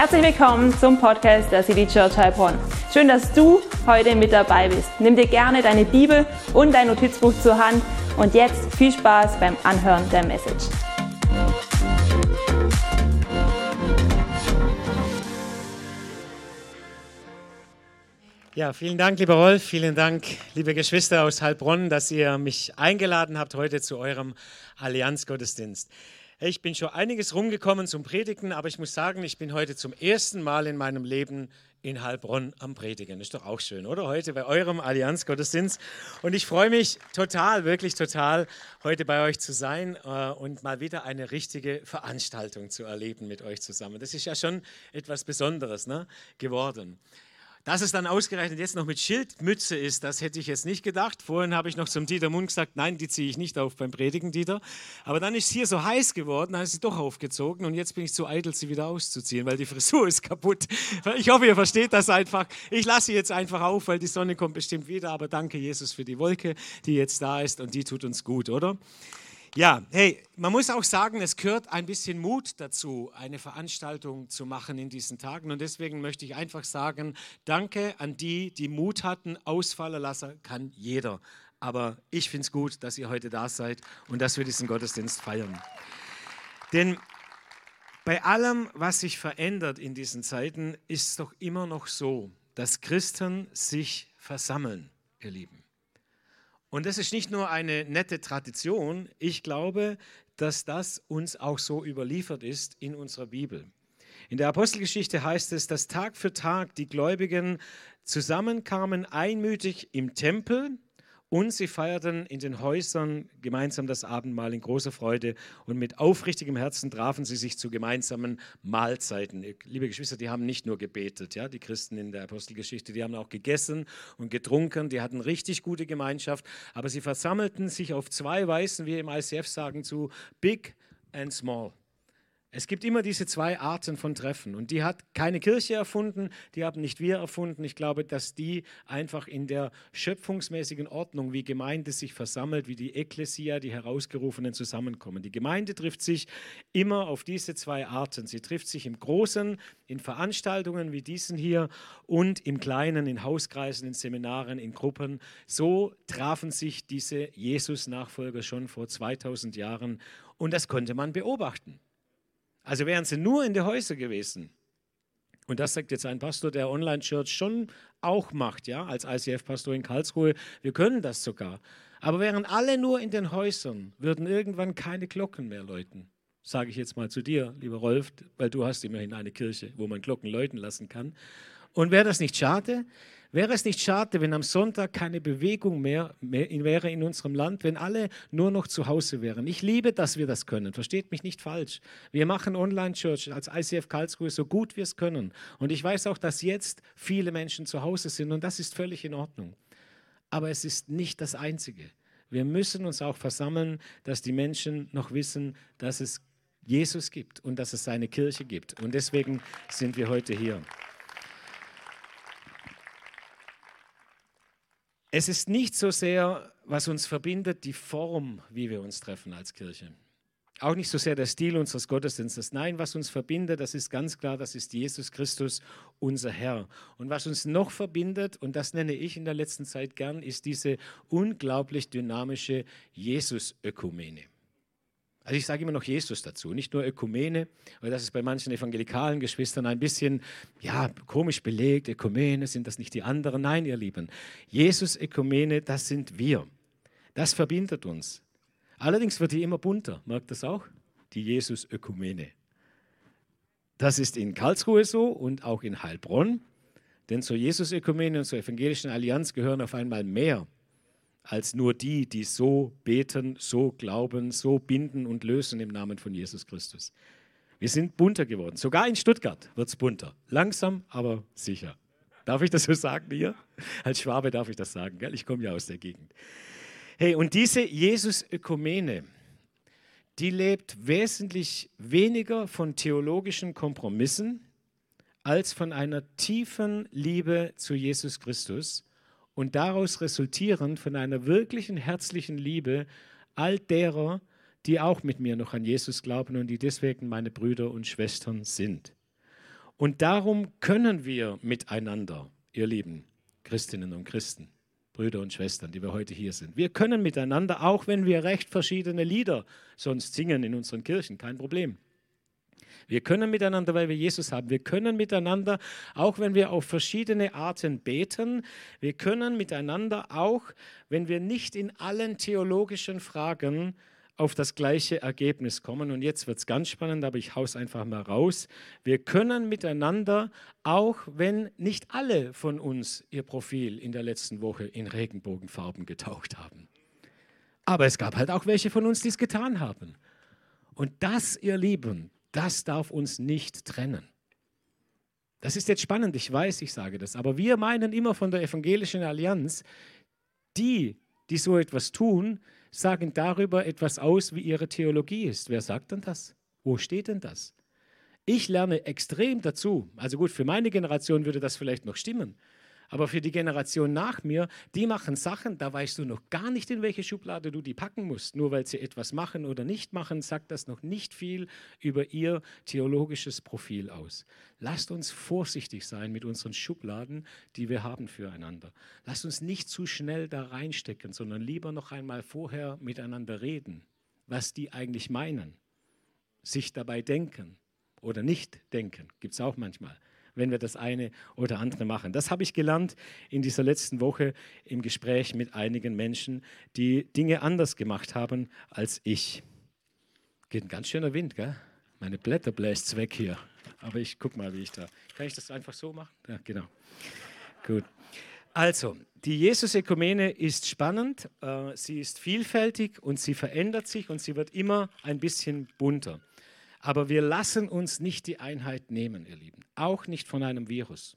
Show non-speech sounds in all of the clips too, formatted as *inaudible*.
Herzlich willkommen zum Podcast der City Church Heilbronn. Schön, dass du heute mit dabei bist. Nimm dir gerne deine Bibel und dein Notizbuch zur Hand und jetzt viel Spaß beim Anhören der Message. Ja, vielen Dank, lieber Rolf. Vielen Dank, liebe Geschwister aus Heilbronn, dass ihr mich eingeladen habt heute zu eurem Allianzgottesdienst. Ich bin schon einiges rumgekommen zum Predigen, aber ich muss sagen, ich bin heute zum ersten Mal in meinem Leben in Heilbronn am Predigen. Ist doch auch schön, oder? Heute bei eurem Allianzgottesdienst. Und ich freue mich total, wirklich total, heute bei euch zu sein äh, und mal wieder eine richtige Veranstaltung zu erleben mit euch zusammen. Das ist ja schon etwas Besonderes ne, geworden. Dass es dann ausgerechnet jetzt noch mit Schildmütze ist, das hätte ich jetzt nicht gedacht. Vorhin habe ich noch zum Dieter Mund gesagt, nein, die ziehe ich nicht auf beim Predigen, Dieter. Aber dann ist es hier so heiß geworden, dann ist sie doch aufgezogen und jetzt bin ich zu eitel, sie wieder auszuziehen, weil die Frisur ist kaputt. Ich hoffe, ihr versteht das einfach. Ich lasse sie jetzt einfach auf, weil die Sonne kommt bestimmt wieder. Aber danke, Jesus, für die Wolke, die jetzt da ist und die tut uns gut, oder? Ja, hey, man muss auch sagen, es gehört ein bisschen Mut dazu, eine Veranstaltung zu machen in diesen Tagen. Und deswegen möchte ich einfach sagen, danke an die, die Mut hatten. Ausfallen lassen kann jeder. Aber ich finde es gut, dass ihr heute da seid und dass wir diesen Gottesdienst feiern. Denn bei allem, was sich verändert in diesen Zeiten, ist es doch immer noch so, dass Christen sich versammeln, ihr Lieben. Und das ist nicht nur eine nette Tradition, ich glaube, dass das uns auch so überliefert ist in unserer Bibel. In der Apostelgeschichte heißt es, dass Tag für Tag die Gläubigen zusammenkamen einmütig im Tempel und sie feierten in den Häusern gemeinsam das Abendmahl in großer Freude und mit aufrichtigem Herzen trafen sie sich zu gemeinsamen Mahlzeiten. Liebe Geschwister, die haben nicht nur gebetet, ja, die Christen in der Apostelgeschichte, die haben auch gegessen und getrunken, die hatten richtig gute Gemeinschaft, aber sie versammelten sich auf zwei Weisen, wie im ICF sagen, zu Big and Small. Es gibt immer diese zwei Arten von Treffen und die hat keine Kirche erfunden, die haben nicht wir erfunden. Ich glaube, dass die einfach in der schöpfungsmäßigen Ordnung, wie Gemeinde sich versammelt, wie die Ekklesia, die Herausgerufenen zusammenkommen. Die Gemeinde trifft sich immer auf diese zwei Arten. Sie trifft sich im Großen, in Veranstaltungen wie diesen hier und im Kleinen, in Hauskreisen, in Seminaren, in Gruppen. So trafen sich diese Jesus-Nachfolger schon vor 2000 Jahren und das konnte man beobachten. Also wären sie nur in die Häuser gewesen. Und das sagt jetzt ein Pastor der Online-Church schon auch macht, ja, als ICF-Pastor in Karlsruhe. Wir können das sogar. Aber wären alle nur in den Häusern, würden irgendwann keine Glocken mehr läuten. Sage ich jetzt mal zu dir, lieber Rolf, weil du hast immerhin eine Kirche, wo man Glocken läuten lassen kann. Und wäre das nicht schade? Wäre es nicht schade, wenn am Sonntag keine Bewegung mehr, mehr wäre in unserem Land, wenn alle nur noch zu Hause wären? Ich liebe, dass wir das können. Versteht mich nicht falsch. Wir machen Online-Church als ICF Karlsruhe so gut wir es können. Und ich weiß auch, dass jetzt viele Menschen zu Hause sind und das ist völlig in Ordnung. Aber es ist nicht das Einzige. Wir müssen uns auch versammeln, dass die Menschen noch wissen, dass es Jesus gibt und dass es seine Kirche gibt. Und deswegen sind wir heute hier. Es ist nicht so sehr, was uns verbindet, die Form, wie wir uns treffen als Kirche. Auch nicht so sehr der Stil unseres Gottesdienstes. Nein, was uns verbindet, das ist ganz klar, das ist Jesus Christus, unser Herr. Und was uns noch verbindet, und das nenne ich in der letzten Zeit gern, ist diese unglaublich dynamische Jesus-Ökumene. Also ich sage immer noch Jesus dazu, nicht nur Ökumene, weil das ist bei manchen evangelikalen Geschwistern ein bisschen ja, komisch belegt. Ökumene, sind das nicht die anderen? Nein, ihr Lieben. Jesus, Ökumene, das sind wir. Das verbindet uns. Allerdings wird die immer bunter. Merkt das auch? Die Jesus-Ökumene. Das ist in Karlsruhe so und auch in Heilbronn. Denn zur Jesus-Ökumene und zur Evangelischen Allianz gehören auf einmal mehr als nur die, die so beten, so glauben, so binden und lösen im Namen von Jesus Christus. Wir sind bunter geworden. Sogar in Stuttgart wird es bunter. Langsam, aber sicher. Darf ich das so sagen hier? Als Schwabe darf ich das sagen. Gell? Ich komme ja aus der Gegend. Hey, und diese Jesus-Ökumene, die lebt wesentlich weniger von theologischen Kompromissen als von einer tiefen Liebe zu Jesus Christus und daraus resultierend von einer wirklichen herzlichen Liebe all derer, die auch mit mir noch an Jesus glauben und die deswegen meine Brüder und Schwestern sind. Und darum können wir miteinander, ihr Lieben Christinnen und Christen, Brüder und Schwestern, die wir heute hier sind. Wir können miteinander, auch wenn wir recht verschiedene Lieder sonst singen in unseren Kirchen, kein Problem. Wir können miteinander, weil wir Jesus haben. Wir können miteinander, auch wenn wir auf verschiedene Arten beten. Wir können miteinander auch, wenn wir nicht in allen theologischen Fragen auf das gleiche Ergebnis kommen. Und jetzt wird es ganz spannend, aber ich haue es einfach mal raus. Wir können miteinander, auch wenn nicht alle von uns ihr Profil in der letzten Woche in Regenbogenfarben getaucht haben. Aber es gab halt auch welche von uns, die es getan haben. Und das, ihr Lieben, das darf uns nicht trennen. Das ist jetzt spannend, ich weiß, ich sage das, aber wir meinen immer von der evangelischen Allianz, die, die so etwas tun, sagen darüber etwas aus, wie ihre Theologie ist. Wer sagt denn das? Wo steht denn das? Ich lerne extrem dazu. Also gut, für meine Generation würde das vielleicht noch stimmen. Aber für die Generation nach mir, die machen Sachen, da weißt du noch gar nicht, in welche Schublade du die packen musst. Nur weil sie etwas machen oder nicht machen, sagt das noch nicht viel über ihr theologisches Profil aus. Lasst uns vorsichtig sein mit unseren Schubladen, die wir haben füreinander. Lasst uns nicht zu schnell da reinstecken, sondern lieber noch einmal vorher miteinander reden, was die eigentlich meinen, sich dabei denken oder nicht denken, gibt es auch manchmal wenn wir das eine oder andere machen. Das habe ich gelernt in dieser letzten Woche im Gespräch mit einigen Menschen, die Dinge anders gemacht haben als ich. Geht ein ganz schöner Wind, gell? Meine Blätter bläst weg hier. Aber ich gucke mal, wie ich da. Kann ich das einfach so machen? Ja, genau. Gut. Also, die Jesus-Ökumene ist spannend, äh, sie ist vielfältig und sie verändert sich und sie wird immer ein bisschen bunter. Aber wir lassen uns nicht die Einheit nehmen, ihr Lieben. Auch nicht von einem Virus.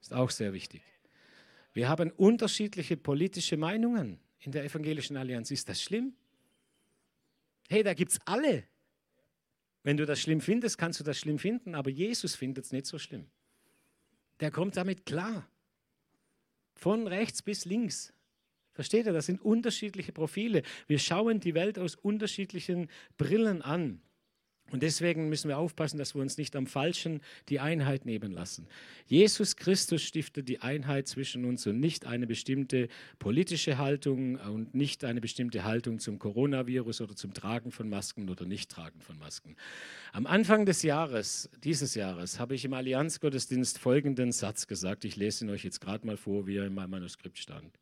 Ist auch sehr wichtig. Wir haben unterschiedliche politische Meinungen in der Evangelischen Allianz. Ist das schlimm? Hey, da gibt es alle. Wenn du das schlimm findest, kannst du das schlimm finden, aber Jesus findet es nicht so schlimm. Der kommt damit klar. Von rechts bis links. Versteht ihr? Das sind unterschiedliche Profile. Wir schauen die Welt aus unterschiedlichen Brillen an. Und deswegen müssen wir aufpassen, dass wir uns nicht am Falschen die Einheit nehmen lassen. Jesus Christus stiftet die Einheit zwischen uns und nicht eine bestimmte politische Haltung und nicht eine bestimmte Haltung zum Coronavirus oder zum Tragen von Masken oder Nichttragen von Masken. Am Anfang des Jahres, dieses Jahres, habe ich im Allianzgottesdienst folgenden Satz gesagt. Ich lese ihn euch jetzt gerade mal vor, wie er in meinem Manuskript stand.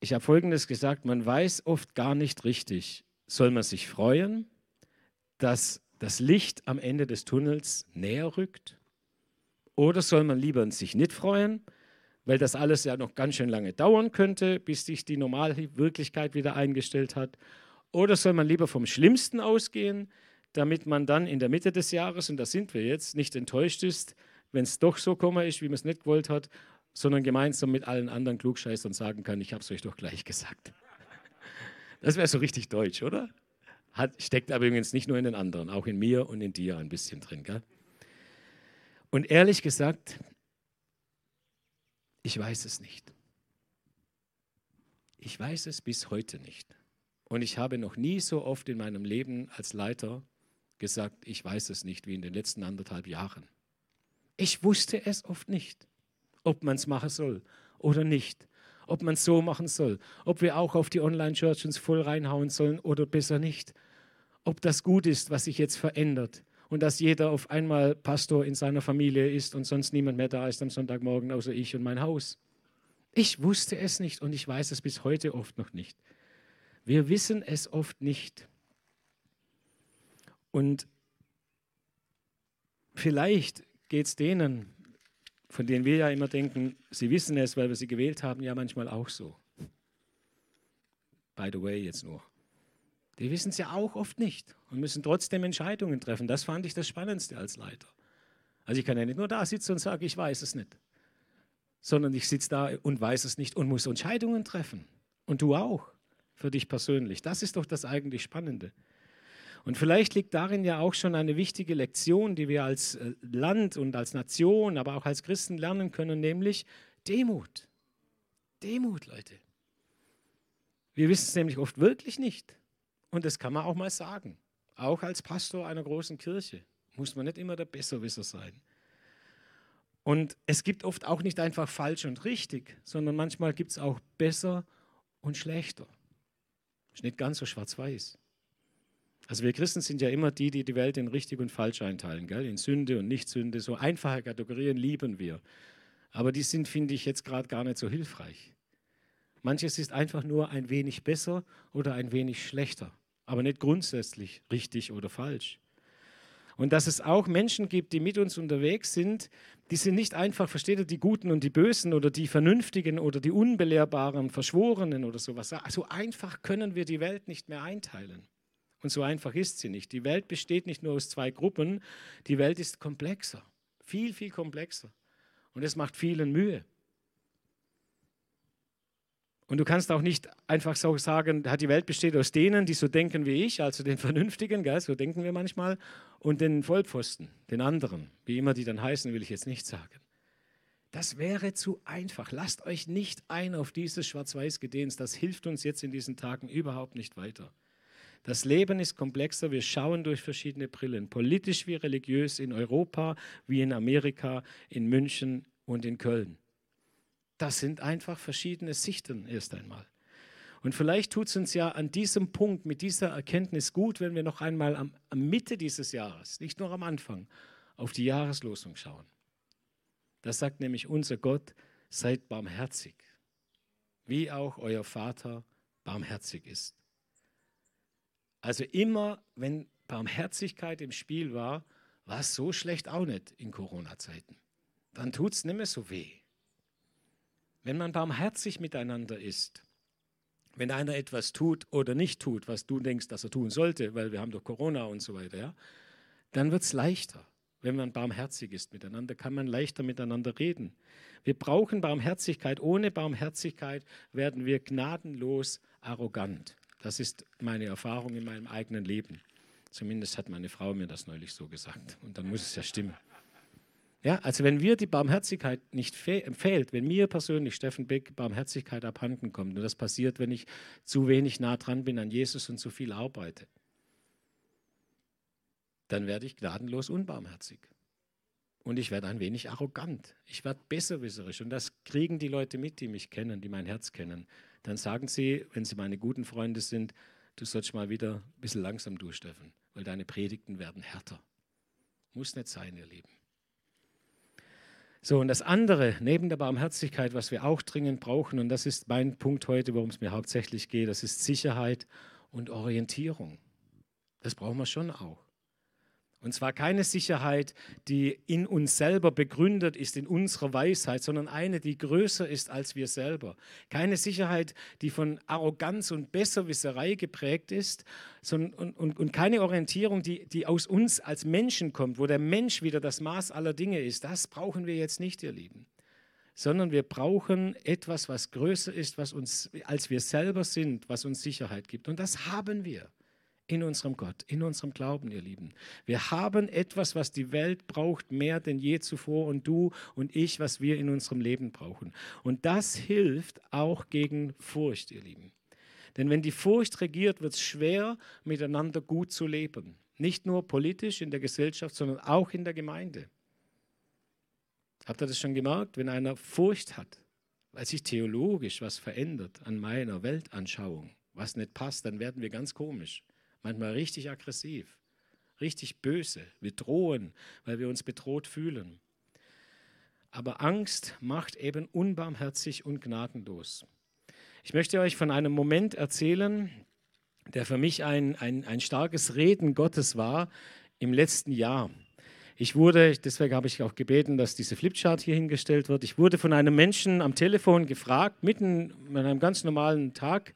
Ich habe Folgendes gesagt, man weiß oft gar nicht richtig, soll man sich freuen, dass das Licht am Ende des Tunnels näher rückt? Oder soll man lieber sich nicht freuen, weil das alles ja noch ganz schön lange dauern könnte, bis sich die normale Wirklichkeit wieder eingestellt hat? Oder soll man lieber vom Schlimmsten ausgehen, damit man dann in der Mitte des Jahres, und da sind wir jetzt, nicht enttäuscht ist, wenn es doch so kommen ist, wie man es nicht gewollt hat, sondern gemeinsam mit allen anderen Klugscheißern sagen kann, ich habe es euch doch gleich gesagt. Das wäre so richtig deutsch, oder? Hat, steckt aber übrigens nicht nur in den anderen, auch in mir und in dir ein bisschen drin. Gell? Und ehrlich gesagt, ich weiß es nicht. Ich weiß es bis heute nicht. Und ich habe noch nie so oft in meinem Leben als Leiter gesagt, ich weiß es nicht, wie in den letzten anderthalb Jahren. Ich wusste es oft nicht, ob man es machen soll oder nicht ob man es so machen soll, ob wir auch auf die Online-Church uns voll reinhauen sollen oder besser nicht, ob das gut ist, was sich jetzt verändert und dass jeder auf einmal Pastor in seiner Familie ist und sonst niemand mehr da ist am Sonntagmorgen außer ich und mein Haus. Ich wusste es nicht und ich weiß es bis heute oft noch nicht. Wir wissen es oft nicht. Und vielleicht geht es denen, von denen wir ja immer denken, sie wissen es, weil wir sie gewählt haben, ja manchmal auch so. By the way, jetzt nur. Die wissen es ja auch oft nicht und müssen trotzdem Entscheidungen treffen. Das fand ich das Spannendste als Leiter. Also ich kann ja nicht nur da sitzen und sagen, ich weiß es nicht, sondern ich sitze da und weiß es nicht und muss Entscheidungen treffen. Und du auch, für dich persönlich. Das ist doch das eigentlich Spannende. Und vielleicht liegt darin ja auch schon eine wichtige Lektion, die wir als äh, Land und als Nation, aber auch als Christen lernen können, nämlich Demut. Demut, Leute. Wir wissen es nämlich oft wirklich nicht. Und das kann man auch mal sagen. Auch als Pastor einer großen Kirche muss man nicht immer der Besserwisser sein. Und es gibt oft auch nicht einfach falsch und richtig, sondern manchmal gibt es auch besser und schlechter. Ist nicht ganz so schwarz-weiß. Also wir Christen sind ja immer die, die die Welt in richtig und falsch einteilen, gell? in Sünde und Nicht-Sünde. So einfache Kategorien lieben wir. Aber die sind, finde ich, jetzt gerade gar nicht so hilfreich. Manches ist einfach nur ein wenig besser oder ein wenig schlechter, aber nicht grundsätzlich richtig oder falsch. Und dass es auch Menschen gibt, die mit uns unterwegs sind, die sind nicht einfach, versteht ihr, die Guten und die Bösen oder die Vernünftigen oder die Unbelehrbaren, Verschworenen oder sowas. So einfach können wir die Welt nicht mehr einteilen. Und so einfach ist sie nicht. Die Welt besteht nicht nur aus zwei Gruppen, die Welt ist komplexer, viel, viel komplexer. Und es macht vielen Mühe. Und du kannst auch nicht einfach so sagen, die Welt besteht aus denen, die so denken wie ich, also den *laughs* Vernünftigen, gell, so denken wir manchmal, und den Vollpfosten, den anderen, wie immer die dann heißen, will ich jetzt nicht sagen. Das wäre zu einfach. Lasst euch nicht ein auf dieses Schwarz-Weiß-Gedehns. Das hilft uns jetzt in diesen Tagen überhaupt nicht weiter. Das Leben ist komplexer. Wir schauen durch verschiedene Brillen, politisch wie religiös, in Europa wie in Amerika, in München und in Köln. Das sind einfach verschiedene Sichten erst einmal. Und vielleicht tut es uns ja an diesem Punkt mit dieser Erkenntnis gut, wenn wir noch einmal am, am Mitte dieses Jahres, nicht nur am Anfang, auf die Jahreslosung schauen. Das sagt nämlich unser Gott, seid barmherzig, wie auch euer Vater barmherzig ist. Also immer, wenn Barmherzigkeit im Spiel war, war es so schlecht auch nicht in Corona-Zeiten. Dann tut es nicht mehr so weh. Wenn man barmherzig miteinander ist, wenn einer etwas tut oder nicht tut, was du denkst, dass er tun sollte, weil wir haben doch Corona und so weiter, ja, dann wird es leichter. Wenn man barmherzig ist miteinander, kann man leichter miteinander reden. Wir brauchen Barmherzigkeit. Ohne Barmherzigkeit werden wir gnadenlos arrogant. Das ist meine Erfahrung in meinem eigenen Leben. Zumindest hat meine Frau mir das neulich so gesagt. Und dann muss es ja stimmen. Ja, also wenn wir die Barmherzigkeit nicht fehlt, wenn mir persönlich, Steffen Beck, Barmherzigkeit abhanden kommt, und das passiert, wenn ich zu wenig nah dran bin an Jesus und zu viel arbeite, dann werde ich gnadenlos unbarmherzig. Und ich werde ein wenig arrogant. Ich werde besserwisserisch. Und das kriegen die Leute mit, die mich kennen, die mein Herz kennen. Dann sagen sie, wenn sie meine guten Freunde sind, du sollst mal wieder ein bisschen langsam durch, Steffen, weil deine Predigten werden härter. Muss nicht sein, ihr Lieben. So, und das andere, neben der Barmherzigkeit, was wir auch dringend brauchen, und das ist mein Punkt heute, worum es mir hauptsächlich geht, das ist Sicherheit und Orientierung. Das brauchen wir schon auch. Und zwar keine Sicherheit, die in uns selber begründet ist, in unserer Weisheit, sondern eine, die größer ist als wir selber. Keine Sicherheit, die von Arroganz und Besserwisserei geprägt ist sondern, und, und, und keine Orientierung, die, die aus uns als Menschen kommt, wo der Mensch wieder das Maß aller Dinge ist. Das brauchen wir jetzt nicht, ihr Lieben. Sondern wir brauchen etwas, was größer ist, was uns, als wir selber sind, was uns Sicherheit gibt. Und das haben wir in unserem Gott, in unserem Glauben, ihr Lieben. Wir haben etwas, was die Welt braucht, mehr denn je zuvor und du und ich, was wir in unserem Leben brauchen. Und das hilft auch gegen Furcht, ihr Lieben. Denn wenn die Furcht regiert, wird es schwer, miteinander gut zu leben. Nicht nur politisch in der Gesellschaft, sondern auch in der Gemeinde. Habt ihr das schon gemerkt? Wenn einer Furcht hat, weil sich theologisch was verändert an meiner Weltanschauung, was nicht passt, dann werden wir ganz komisch manchmal richtig aggressiv, richtig böse. Wir drohen, weil wir uns bedroht fühlen. Aber Angst macht eben unbarmherzig und gnadenlos. Ich möchte euch von einem Moment erzählen, der für mich ein, ein, ein starkes Reden Gottes war im letzten Jahr. Ich wurde, deswegen habe ich auch gebeten, dass diese Flipchart hier hingestellt wird. Ich wurde von einem Menschen am Telefon gefragt, mitten an einem ganz normalen Tag,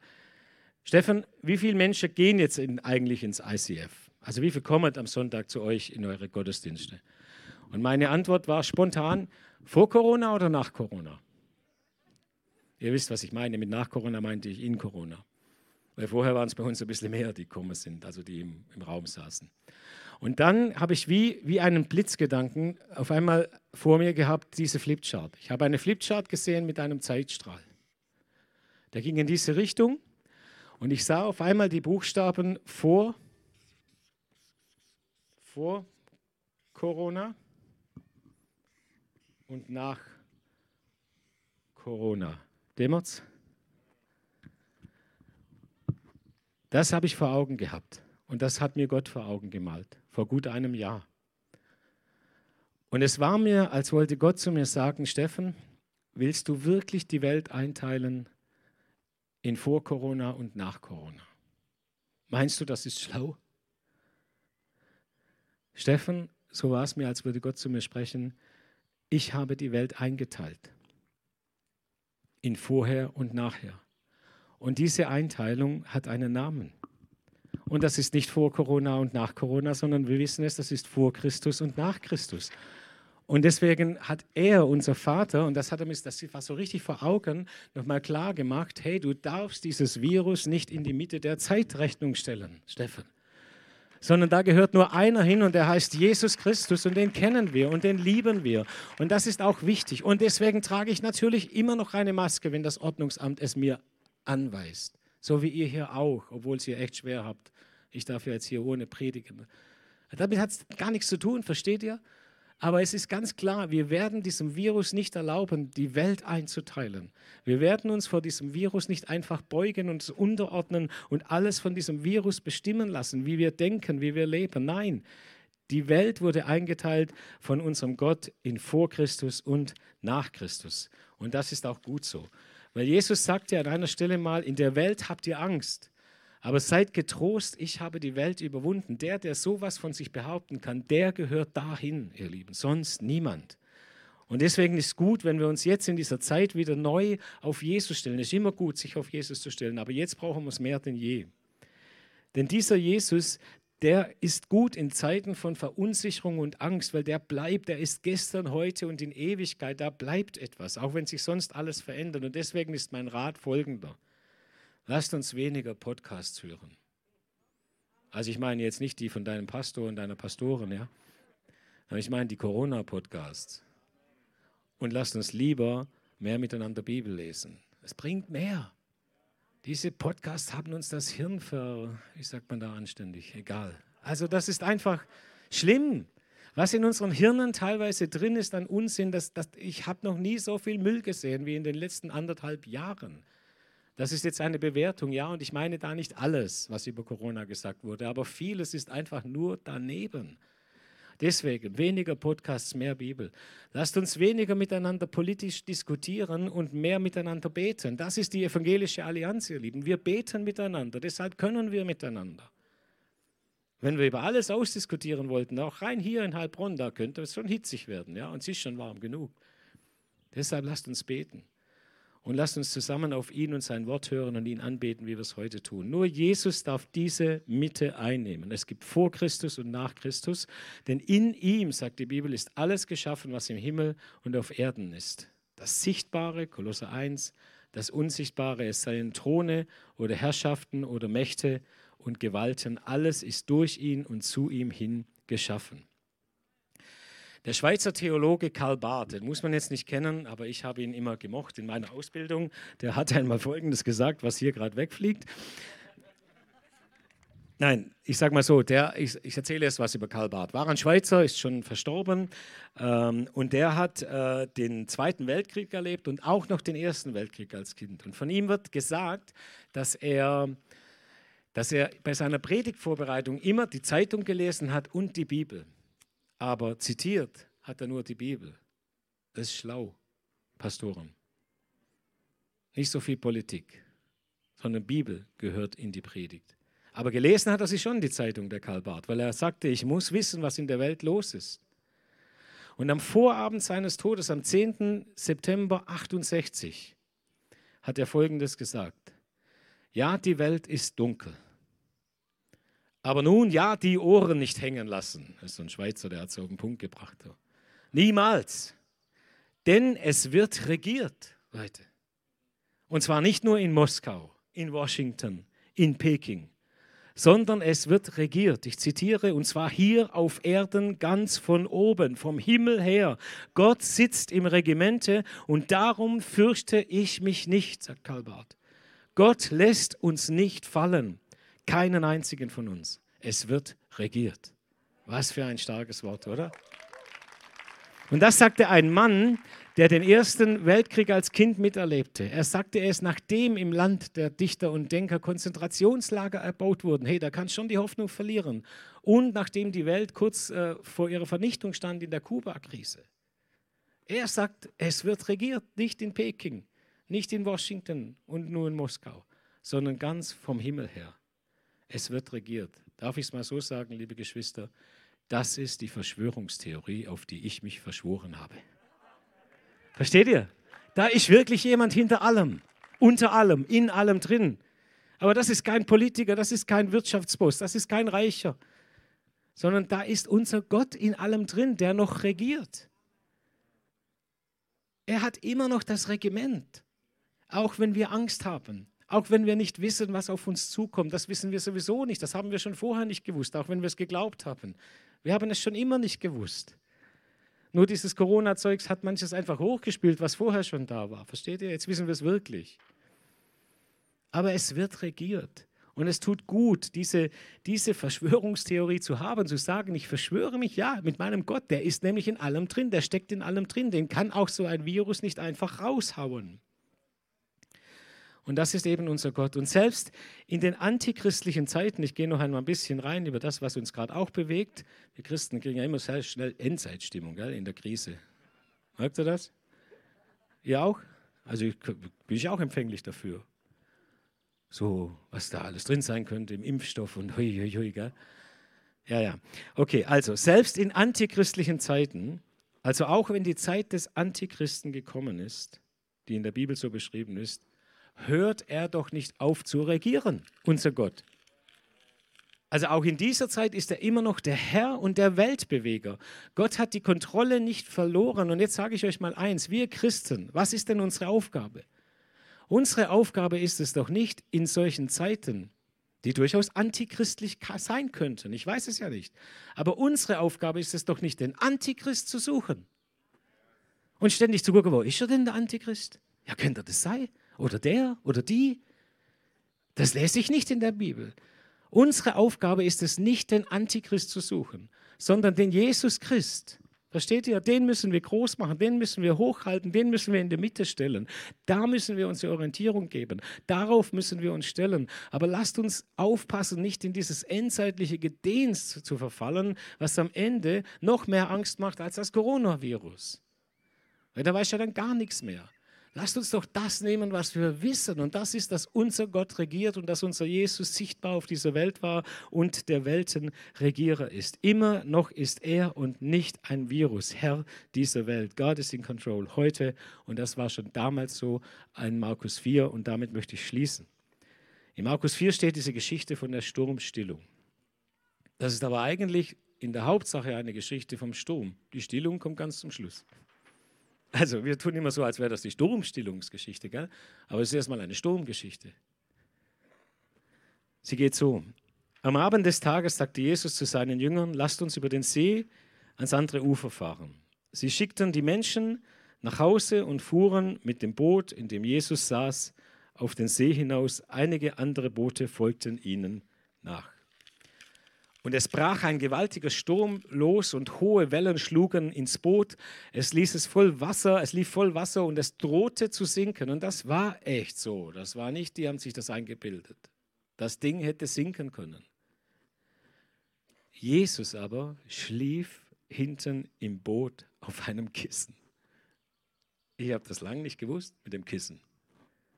Stefan, wie viele Menschen gehen jetzt in, eigentlich ins ICF? Also wie viele kommen am Sonntag zu euch in eure Gottesdienste? Und meine Antwort war spontan, vor Corona oder nach Corona? Ihr wisst, was ich meine. Mit nach Corona meinte ich in Corona. Weil vorher waren es bei uns ein bisschen mehr, die gekommen sind, also die im, im Raum saßen. Und dann habe ich wie, wie einen Blitzgedanken auf einmal vor mir gehabt, diese Flipchart. Ich habe eine Flipchart gesehen mit einem Zeitstrahl. Der ging in diese Richtung und ich sah auf einmal die Buchstaben vor vor Corona und nach Corona. Dämmert's? Das habe ich vor Augen gehabt und das hat mir Gott vor Augen gemalt, vor gut einem Jahr. Und es war mir, als wollte Gott zu mir sagen, Steffen, willst du wirklich die Welt einteilen in vor Corona und nach Corona? Meinst du, das ist schlau? Steffen, so war es mir, als würde Gott zu mir sprechen, ich habe die Welt eingeteilt in vorher und nachher. Und diese Einteilung hat einen Namen. Und das ist nicht vor Corona und nach Corona, sondern wir wissen es, das ist vor Christus und nach Christus. Und deswegen hat er, unser Vater, und das hat er mir, das war so richtig vor Augen, nochmal klar gemacht, hey, du darfst dieses Virus nicht in die Mitte der Zeitrechnung stellen, Steffen. Sondern da gehört nur einer hin und der heißt Jesus Christus und den kennen wir und den lieben wir. Und das ist auch wichtig. Und deswegen trage ich natürlich immer noch eine Maske, wenn das Ordnungsamt es mir anweist. So wie ihr hier auch, obwohl es ihr echt schwer habt. Ich darf ja jetzt hier ohne predigen. Damit hat es gar nichts zu tun, versteht ihr? Aber es ist ganz klar, wir werden diesem Virus nicht erlauben, die Welt einzuteilen. Wir werden uns vor diesem Virus nicht einfach beugen und unterordnen und alles von diesem Virus bestimmen lassen, wie wir denken, wie wir leben. Nein, die Welt wurde eingeteilt von unserem Gott in vor Christus und nach Christus. Und das ist auch gut so. Weil Jesus sagte an einer Stelle mal, in der Welt habt ihr Angst. Aber seid getrost, ich habe die Welt überwunden. Der, der sowas von sich behaupten kann, der gehört dahin, ihr Lieben, sonst niemand. Und deswegen ist es gut, wenn wir uns jetzt in dieser Zeit wieder neu auf Jesus stellen. Es ist immer gut, sich auf Jesus zu stellen, aber jetzt brauchen wir es mehr denn je. Denn dieser Jesus, der ist gut in Zeiten von Verunsicherung und Angst, weil der bleibt, der ist gestern, heute und in Ewigkeit, da bleibt etwas, auch wenn sich sonst alles verändert. Und deswegen ist mein Rat folgender. Lasst uns weniger Podcasts hören. Also ich meine jetzt nicht die von deinem Pastor und deiner Pastorin, ja. Aber ich meine die Corona-Podcasts. Und lasst uns lieber mehr miteinander Bibel lesen. Es bringt mehr. Diese Podcasts haben uns das Hirn ver, wie sagt man da anständig, egal. Also das ist einfach schlimm. Was in unseren Hirnen teilweise drin ist an Unsinn, das, das, ich habe noch nie so viel Müll gesehen wie in den letzten anderthalb Jahren. Das ist jetzt eine Bewertung, ja, und ich meine da nicht alles, was über Corona gesagt wurde, aber vieles ist einfach nur daneben. Deswegen weniger Podcasts, mehr Bibel. Lasst uns weniger miteinander politisch diskutieren und mehr miteinander beten. Das ist die evangelische Allianz, ihr Lieben. Wir beten miteinander, deshalb können wir miteinander. Wenn wir über alles ausdiskutieren wollten, auch rein hier in Heilbronn, da könnte es schon hitzig werden, ja, und es ist schon warm genug. Deshalb lasst uns beten. Und lasst uns zusammen auf ihn und sein Wort hören und ihn anbeten, wie wir es heute tun. Nur Jesus darf diese Mitte einnehmen. Es gibt vor Christus und nach Christus, denn in ihm, sagt die Bibel, ist alles geschaffen, was im Himmel und auf Erden ist. Das Sichtbare, Kolosser 1, das Unsichtbare, es seien Throne oder Herrschaften oder Mächte und Gewalten, alles ist durch ihn und zu ihm hin geschaffen. Der Schweizer Theologe Karl Barth, den muss man jetzt nicht kennen, aber ich habe ihn immer gemocht in meiner Ausbildung. Der hat einmal Folgendes gesagt, was hier gerade wegfliegt. Nein, ich sage mal so, der, ich, ich, erzähle jetzt was über Karl Barth. War ein Schweizer, ist schon verstorben ähm, und der hat äh, den Zweiten Weltkrieg erlebt und auch noch den Ersten Weltkrieg als Kind. Und von ihm wird gesagt, dass er, dass er bei seiner Predigtvorbereitung immer die Zeitung gelesen hat und die Bibel aber zitiert hat er nur die Bibel. Das ist schlau, Pastoren. Nicht so viel Politik, sondern Bibel gehört in die Predigt. Aber gelesen hat er sich schon die Zeitung der Karl Barth, weil er sagte, ich muss wissen, was in der Welt los ist. Und am Vorabend seines Todes, am 10. September 68, hat er Folgendes gesagt. Ja, die Welt ist dunkel. Aber nun, ja, die Ohren nicht hängen lassen. Das ist so ein Schweizer, der hat es auf den Punkt gebracht. Niemals. Denn es wird regiert, Leute. Und zwar nicht nur in Moskau, in Washington, in Peking, sondern es wird regiert. Ich zitiere, und zwar hier auf Erden ganz von oben, vom Himmel her. Gott sitzt im Regimente und darum fürchte ich mich nicht, sagt Karl Barth. Gott lässt uns nicht fallen. Keinen einzigen von uns. Es wird regiert. Was für ein starkes Wort, oder? Und das sagte ein Mann, der den Ersten Weltkrieg als Kind miterlebte. Er sagte es, nachdem im Land der Dichter und Denker Konzentrationslager erbaut wurden. Hey, da kannst schon die Hoffnung verlieren. Und nachdem die Welt kurz äh, vor ihrer Vernichtung stand in der Kuba-Krise. Er sagt, es wird regiert, nicht in Peking, nicht in Washington und nur in Moskau, sondern ganz vom Himmel her. Es wird regiert. Darf ich es mal so sagen, liebe Geschwister? Das ist die Verschwörungstheorie, auf die ich mich verschworen habe. Versteht ihr? Da ist wirklich jemand hinter allem, unter allem, in allem drin. Aber das ist kein Politiker, das ist kein Wirtschaftsboss, das ist kein Reicher, sondern da ist unser Gott in allem drin, der noch regiert. Er hat immer noch das Regiment, auch wenn wir Angst haben. Auch wenn wir nicht wissen, was auf uns zukommt, das wissen wir sowieso nicht. Das haben wir schon vorher nicht gewusst, auch wenn wir es geglaubt haben. Wir haben es schon immer nicht gewusst. Nur dieses Corona-Zeugs hat manches einfach hochgespielt, was vorher schon da war. Versteht ihr? Jetzt wissen wir es wirklich. Aber es wird regiert. Und es tut gut, diese, diese Verschwörungstheorie zu haben, zu sagen, ich verschwöre mich, ja, mit meinem Gott, der ist nämlich in allem drin, der steckt in allem drin, den kann auch so ein Virus nicht einfach raushauen. Und das ist eben unser Gott. Und selbst in den antichristlichen Zeiten, ich gehe noch einmal ein bisschen rein über das, was uns gerade auch bewegt. Wir Christen kriegen ja immer sehr schnell Endzeitstimmung gell, in der Krise. Merkt ihr das? Ihr auch? Also ich, bin ich auch empfänglich dafür. So, was da alles drin sein könnte im Impfstoff und hui, hui, hui, gell? Ja, ja. Okay, also selbst in antichristlichen Zeiten, also auch wenn die Zeit des Antichristen gekommen ist, die in der Bibel so beschrieben ist, hört er doch nicht auf zu regieren, unser Gott. Also auch in dieser Zeit ist er immer noch der Herr und der Weltbeweger. Gott hat die Kontrolle nicht verloren. Und jetzt sage ich euch mal eins, wir Christen, was ist denn unsere Aufgabe? Unsere Aufgabe ist es doch nicht in solchen Zeiten, die durchaus antichristlich sein könnten. Ich weiß es ja nicht. Aber unsere Aufgabe ist es doch nicht, den Antichrist zu suchen. Und ständig zu gucken, wo ist er denn der Antichrist? Ja, könnte das sein? Oder der oder die. Das lese ich nicht in der Bibel. Unsere Aufgabe ist es nicht, den Antichrist zu suchen, sondern den Jesus Christ. Versteht ihr? Den müssen wir groß machen, den müssen wir hochhalten, den müssen wir in die Mitte stellen. Da müssen wir unsere Orientierung geben. Darauf müssen wir uns stellen. Aber lasst uns aufpassen, nicht in dieses endzeitliche Gedehns zu verfallen, was am Ende noch mehr Angst macht als das Coronavirus. Weil da weiß ja dann gar nichts mehr. Lasst uns doch das nehmen, was wir wissen. Und das ist, dass unser Gott regiert und dass unser Jesus sichtbar auf dieser Welt war und der Weltenregierer ist. Immer noch ist er und nicht ein Virus, Herr dieser Welt. Gott ist in Control heute und das war schon damals so in Markus 4 und damit möchte ich schließen. In Markus 4 steht diese Geschichte von der Sturmstillung. Das ist aber eigentlich in der Hauptsache eine Geschichte vom Sturm. Die Stillung kommt ganz zum Schluss. Also wir tun immer so, als wäre das die Sturmstillungsgeschichte, gell? aber es ist erstmal eine Sturmgeschichte. Sie geht so. Am Abend des Tages sagte Jesus zu seinen Jüngern, lasst uns über den See ans andere Ufer fahren. Sie schickten die Menschen nach Hause und fuhren mit dem Boot, in dem Jesus saß, auf den See hinaus. Einige andere Boote folgten ihnen nach. Und es brach ein gewaltiger Sturm los und hohe Wellen schlugen ins Boot. Es ließ es voll Wasser, es lief voll Wasser und es drohte zu sinken. Und das war echt so. Das war nicht, die haben sich das eingebildet. Das Ding hätte sinken können. Jesus aber schlief hinten im Boot auf einem Kissen. Ich habe das lange nicht gewusst mit dem Kissen.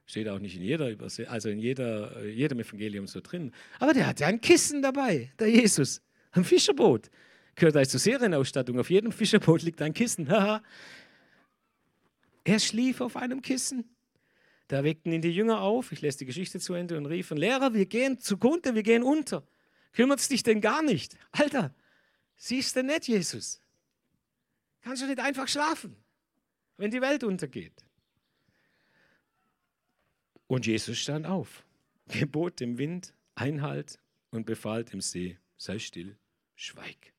Steht auch nicht in jeder also in jeder, äh, jedem Evangelium so drin. Aber der hatte ein Kissen dabei, der Jesus. Ein Fischerboot. Gehört also zur Serienausstattung. Auf jedem Fischerboot liegt ein Kissen. *laughs* er schlief auf einem Kissen. Da weckten ihn die Jünger auf, ich lese die Geschichte zu Ende und riefen, Lehrer, wir gehen zugrunde, wir gehen unter. Kümmert es dich denn gar nicht? Alter, siehst du nicht, Jesus? Kannst du nicht einfach schlafen, wenn die Welt untergeht? Und Jesus stand auf, gebot dem Wind Einhalt und befahl dem See, sei still, schweig.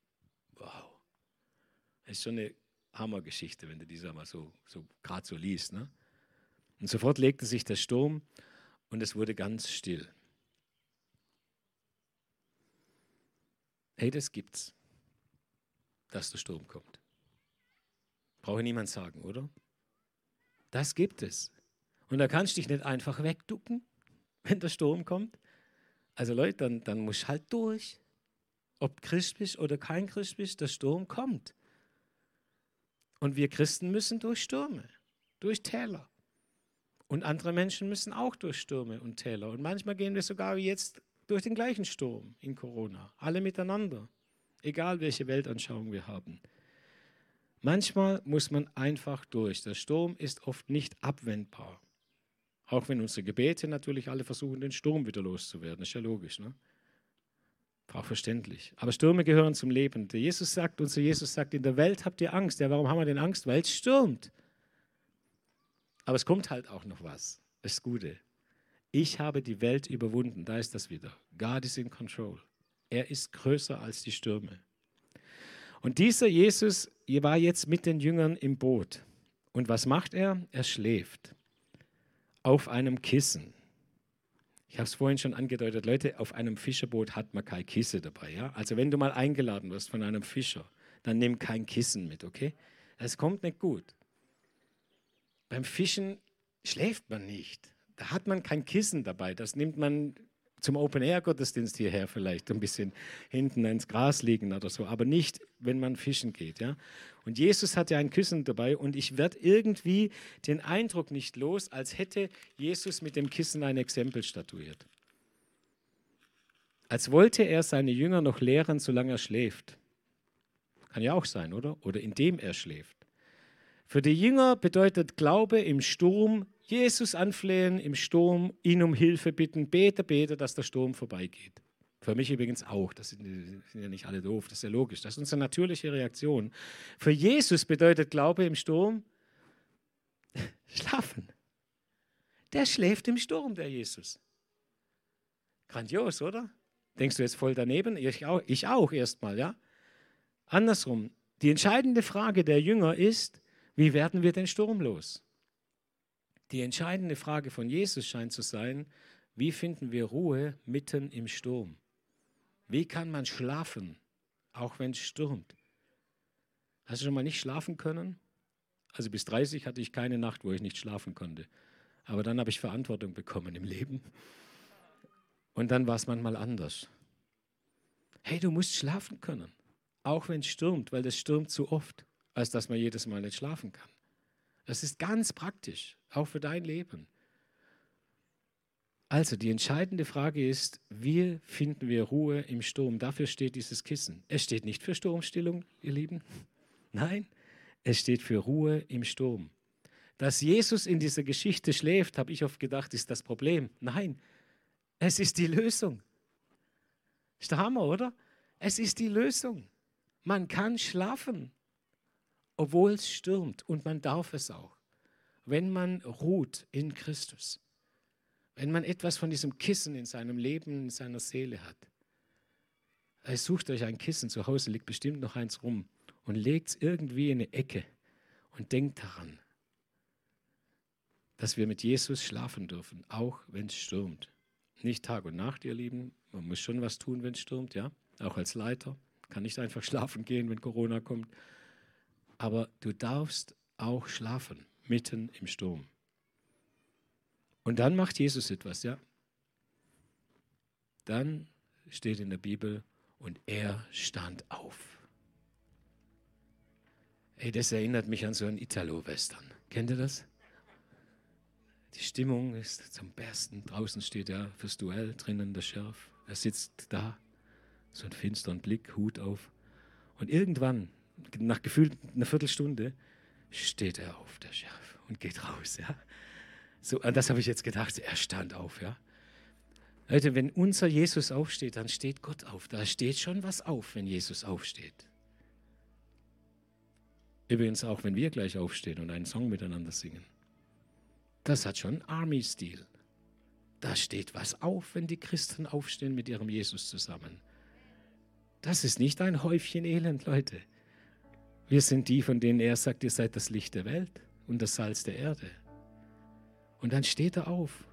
Wow. Das ist schon eine Hammergeschichte, wenn du diese mal so, so gerade so liest. Ne? Und sofort legte sich der Sturm und es wurde ganz still. Hey, das gibt's. dass der Sturm kommt. Brauche niemand sagen, oder? Das gibt es. Und da kannst du dich nicht einfach wegducken, *laughs* wenn der Sturm kommt. Also Leute, dann, dann musst du halt durch. Ob Christ bist oder kein Christ bist, der Sturm kommt. Und wir Christen müssen durch Stürme, durch Täler. Und andere Menschen müssen auch durch Stürme und Täler. Und manchmal gehen wir sogar wie jetzt durch den gleichen Sturm in Corona. Alle miteinander. Egal welche Weltanschauung wir haben. Manchmal muss man einfach durch. Der Sturm ist oft nicht abwendbar. Auch wenn unsere Gebete natürlich alle versuchen, den Sturm wieder loszuwerden. Ist ja logisch, ne? Auch verständlich. Aber Stürme gehören zum Leben. Der Jesus sagt, unser Jesus sagt, in der Welt habt ihr Angst. Ja, warum haben wir denn Angst? Weil es stürmt. Aber es kommt halt auch noch was. Das Gute. Ich habe die Welt überwunden. Da ist das wieder. God is in control. Er ist größer als die Stürme. Und dieser Jesus war jetzt mit den Jüngern im Boot. Und was macht er? Er schläft auf einem Kissen. Ich habe es vorhin schon angedeutet, Leute, auf einem Fischerboot hat man kein Kissen dabei. Ja? Also wenn du mal eingeladen wirst von einem Fischer, dann nimm kein Kissen mit, okay? Das kommt nicht gut. Beim Fischen schläft man nicht. Da hat man kein Kissen dabei. Das nimmt man zum Open-Air-Gottesdienst hierher vielleicht ein bisschen hinten ins Gras liegen oder so, aber nicht, wenn man fischen geht. Ja? Und Jesus hatte ein Kissen dabei und ich werde irgendwie den Eindruck nicht los, als hätte Jesus mit dem Kissen ein Exempel statuiert. Als wollte er seine Jünger noch lehren, solange er schläft. Kann ja auch sein, oder? Oder indem er schläft. Für die Jünger bedeutet Glaube im Sturm Jesus anflehen im Sturm, ihn um Hilfe bitten, bete, bete, dass der Sturm vorbeigeht. Für mich übrigens auch, das sind, sind, ja nicht alle doof, das ist ja logisch, das ist unsere natürliche Reaktion. Für Jesus bedeutet Glaube im Sturm *laughs* schlafen. Der schläft im Sturm, der Jesus. Grandios, oder? Denkst du jetzt voll daneben? Ich auch, ich auch erstmal, ja? Andersrum, die entscheidende Frage der Jünger ist, wie werden wir den Sturm los? Die entscheidende Frage von Jesus scheint zu sein, wie finden wir Ruhe mitten im Sturm? Wie kann man schlafen, auch wenn es stürmt? Hast du schon mal nicht schlafen können? Also bis 30 hatte ich keine Nacht, wo ich nicht schlafen konnte. Aber dann habe ich Verantwortung bekommen im Leben. Und dann war es manchmal anders. Hey, du musst schlafen können, auch wenn es stürmt, weil es stürmt zu oft, als dass man jedes Mal nicht schlafen kann. Das ist ganz praktisch, auch für dein Leben. Also die entscheidende Frage ist, wie finden wir Ruhe im Sturm? Dafür steht dieses Kissen. Es steht nicht für Sturmstillung, ihr Lieben. *laughs* Nein, es steht für Ruhe im Sturm. Dass Jesus in dieser Geschichte schläft, habe ich oft gedacht, ist das Problem. Nein, es ist die Lösung. Ist der Hammer, oder? Es ist die Lösung. Man kann schlafen obwohl es stürmt. Und man darf es auch, wenn man ruht in Christus. Wenn man etwas von diesem Kissen in seinem Leben, in seiner Seele hat. Also sucht euch ein Kissen, zu Hause liegt bestimmt noch eins rum und legt es irgendwie in eine Ecke und denkt daran, dass wir mit Jesus schlafen dürfen, auch wenn es stürmt. Nicht Tag und Nacht, ihr Lieben. Man muss schon was tun, wenn es stürmt, ja. Auch als Leiter. Kann nicht einfach schlafen gehen, wenn Corona kommt aber du darfst auch schlafen, mitten im Sturm. Und dann macht Jesus etwas, ja. Dann steht in der Bibel, und er stand auf. Ey, das erinnert mich an so einen Italo-Western. Kennt ihr das? Die Stimmung ist zum Besten. Draußen steht er fürs Duell, drinnen der Sheriff. Er sitzt da, so ein finsteren Blick, Hut auf. Und irgendwann nach gefühlt einer Viertelstunde steht er auf, der Chef, und geht raus. Ja? So, an das habe ich jetzt gedacht. Er stand auf. Ja? Leute, wenn unser Jesus aufsteht, dann steht Gott auf. Da steht schon was auf, wenn Jesus aufsteht. Übrigens auch, wenn wir gleich aufstehen und einen Song miteinander singen. Das hat schon Army-Stil. Da steht was auf, wenn die Christen aufstehen mit ihrem Jesus zusammen. Das ist nicht ein Häufchen Elend, Leute. Wir sind die, von denen er sagt, ihr seid das Licht der Welt und das Salz der Erde. Und dann steht er auf.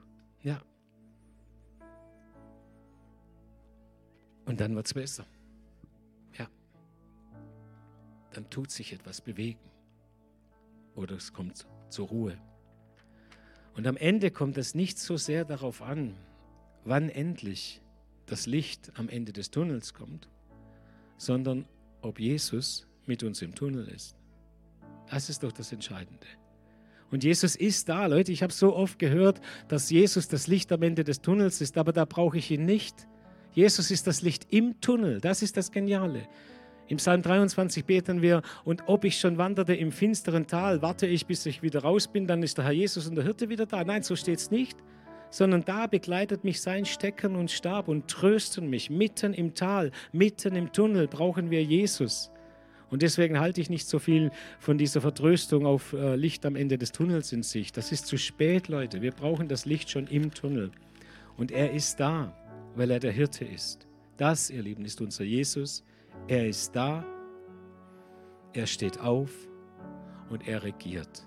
Ja. Und dann wird es besser. Ja. dann tut sich etwas bewegen. Oder es kommt zur Ruhe. Und am Ende kommt es nicht so sehr darauf an, wann endlich das Licht am Ende des Tunnels kommt, sondern ob Jesus mit uns im Tunnel ist. Das ist doch das Entscheidende. Und Jesus ist da, Leute. Ich habe so oft gehört, dass Jesus das Licht am Ende des Tunnels ist, aber da brauche ich ihn nicht. Jesus ist das Licht im Tunnel. Das ist das Geniale. Im Psalm 23 beten wir, und ob ich schon wanderte im finsteren Tal, warte ich, bis ich wieder raus bin, dann ist der Herr Jesus und der Hirte wieder da. Nein, so steht es nicht, sondern da begleitet mich sein Stecken und Stab und trösten mich. Mitten im Tal, mitten im Tunnel brauchen wir Jesus. Und deswegen halte ich nicht so viel von dieser Vertröstung auf äh, Licht am Ende des Tunnels in sich. Das ist zu spät, Leute. Wir brauchen das Licht schon im Tunnel. Und er ist da, weil er der Hirte ist. Das, ihr Lieben, ist unser Jesus. Er ist da, er steht auf und er regiert.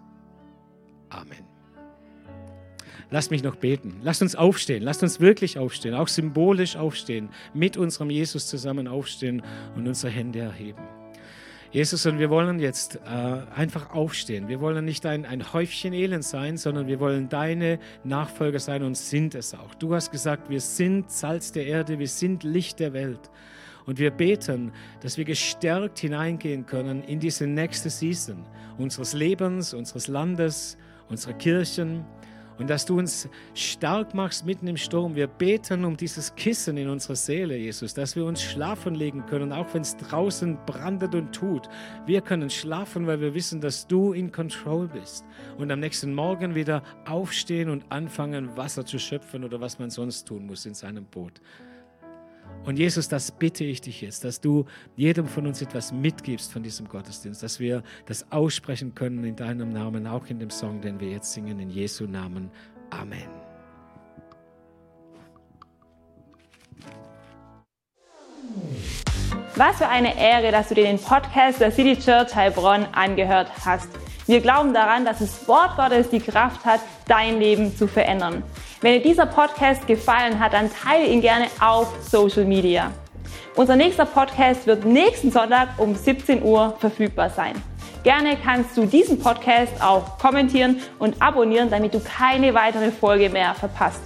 Amen. Lasst mich noch beten. Lasst uns aufstehen. Lasst uns wirklich aufstehen, auch symbolisch aufstehen, mit unserem Jesus zusammen aufstehen und unsere Hände erheben. Jesus, und wir wollen jetzt äh, einfach aufstehen. Wir wollen nicht ein, ein Häufchen Elend sein, sondern wir wollen deine Nachfolger sein und sind es auch. Du hast gesagt, wir sind Salz der Erde, wir sind Licht der Welt. Und wir beten, dass wir gestärkt hineingehen können in diese nächste Season unseres Lebens, unseres Landes, unserer Kirchen. Und dass du uns stark machst mitten im Sturm. Wir beten um dieses Kissen in unserer Seele, Jesus, dass wir uns schlafen legen können, auch wenn es draußen brandet und tut. Wir können schlafen, weil wir wissen, dass du in Control bist. Und am nächsten Morgen wieder aufstehen und anfangen, Wasser zu schöpfen oder was man sonst tun muss in seinem Boot. Und Jesus, das bitte ich dich jetzt, dass du jedem von uns etwas mitgibst von diesem Gottesdienst, dass wir das aussprechen können in deinem Namen, auch in dem Song, den wir jetzt singen, in Jesu Namen. Amen. Was für eine Ehre, dass du dir den Podcast der City Church Heilbronn angehört hast. Wir glauben daran, dass das Wort Gottes die Kraft hat, dein Leben zu verändern. Wenn dir dieser Podcast gefallen hat, dann teile ihn gerne auf Social Media. Unser nächster Podcast wird nächsten Sonntag um 17 Uhr verfügbar sein. Gerne kannst du diesen Podcast auch kommentieren und abonnieren, damit du keine weitere Folge mehr verpasst.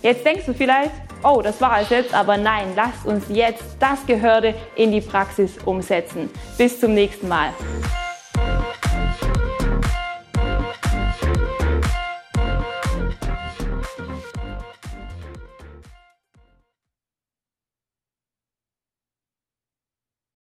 Jetzt denkst du vielleicht, oh, das war es jetzt, aber nein, lass uns jetzt das Gehörte in die Praxis umsetzen. Bis zum nächsten Mal.